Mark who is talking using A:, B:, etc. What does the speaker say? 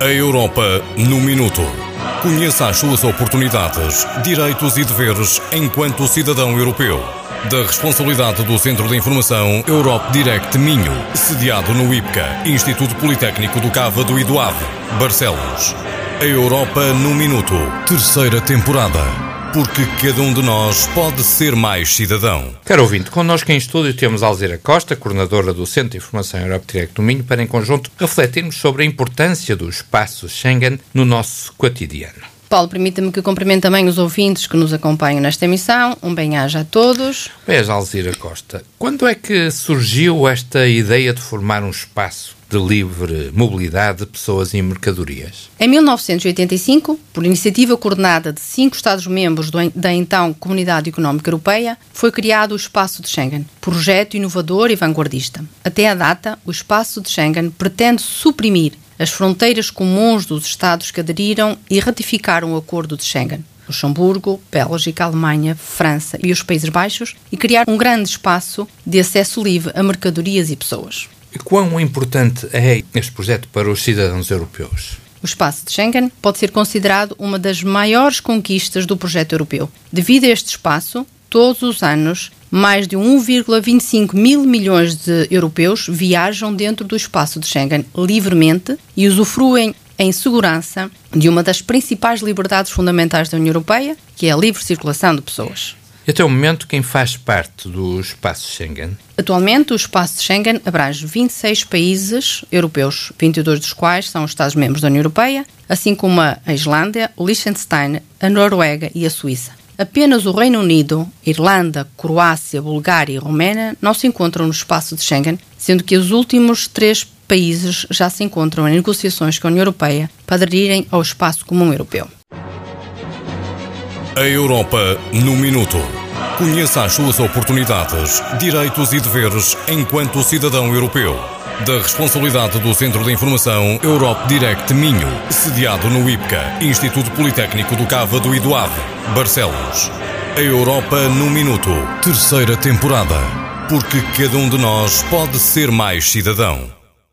A: A Europa no Minuto. Conheça as suas oportunidades, direitos e deveres enquanto cidadão europeu. Da responsabilidade do Centro de Informação Europe Direct Minho, sediado no IPCA, Instituto Politécnico do Cávado e do Ave, Barcelos. A Europa no Minuto, terceira temporada porque cada um de nós pode ser mais cidadão.
B: Caro ouvinte, connosco em estúdio temos Alzira Costa, coordenadora do Centro de Informação Europe Direct do Minho, para em conjunto refletirmos sobre a importância do espaço Schengen no nosso cotidiano.
C: Paulo, permita-me que cumprimente também os ouvintes que nos acompanham nesta emissão. Um bem-aja a todos.
B: Beijo, Alzira Costa. Quando é que surgiu esta ideia de formar um espaço de livre mobilidade de pessoas e mercadorias?
C: Em 1985, por iniciativa coordenada de cinco Estados-membros da então Comunidade Económica Europeia, foi criado o Espaço de Schengen, projeto inovador e vanguardista. Até à data, o Espaço de Schengen pretende suprimir as fronteiras comuns dos Estados que aderiram e ratificaram o Acordo de Schengen. Luxemburgo, Bélgica, Alemanha, França e os Países Baixos e criar um grande espaço de acesso livre a mercadorias e pessoas.
B: E quão importante é este projeto para os cidadãos europeus?
C: O espaço de Schengen pode ser considerado uma das maiores conquistas do projeto europeu. Devido a este espaço, todos os anos, mais de 1,25 mil milhões de europeus viajam dentro do espaço de Schengen livremente e usufruem em segurança de uma das principais liberdades fundamentais da União Europeia, que é a livre circulação de pessoas.
B: Até o momento, quem faz parte do espaço Schengen?
C: Atualmente, o espaço Schengen abrange 26 países europeus, 22 dos quais são Estados-membros da União Europeia, assim como a Islândia, o Liechtenstein, a Noruega e a Suíça. Apenas o Reino Unido, Irlanda, Croácia, Bulgária e Romênia não se encontram no espaço de Schengen, sendo que os últimos três países já se encontram em negociações com a União Europeia para aderirem ao espaço comum europeu.
A: A Europa no Minuto. Conheça as suas oportunidades, direitos e deveres enquanto cidadão europeu. Da responsabilidade do Centro de Informação Europe Direct Minho, sediado no IPCA, Instituto Politécnico do e do Ave, Barcelos. A Europa no Minuto, terceira temporada. Porque cada um de nós pode ser mais cidadão.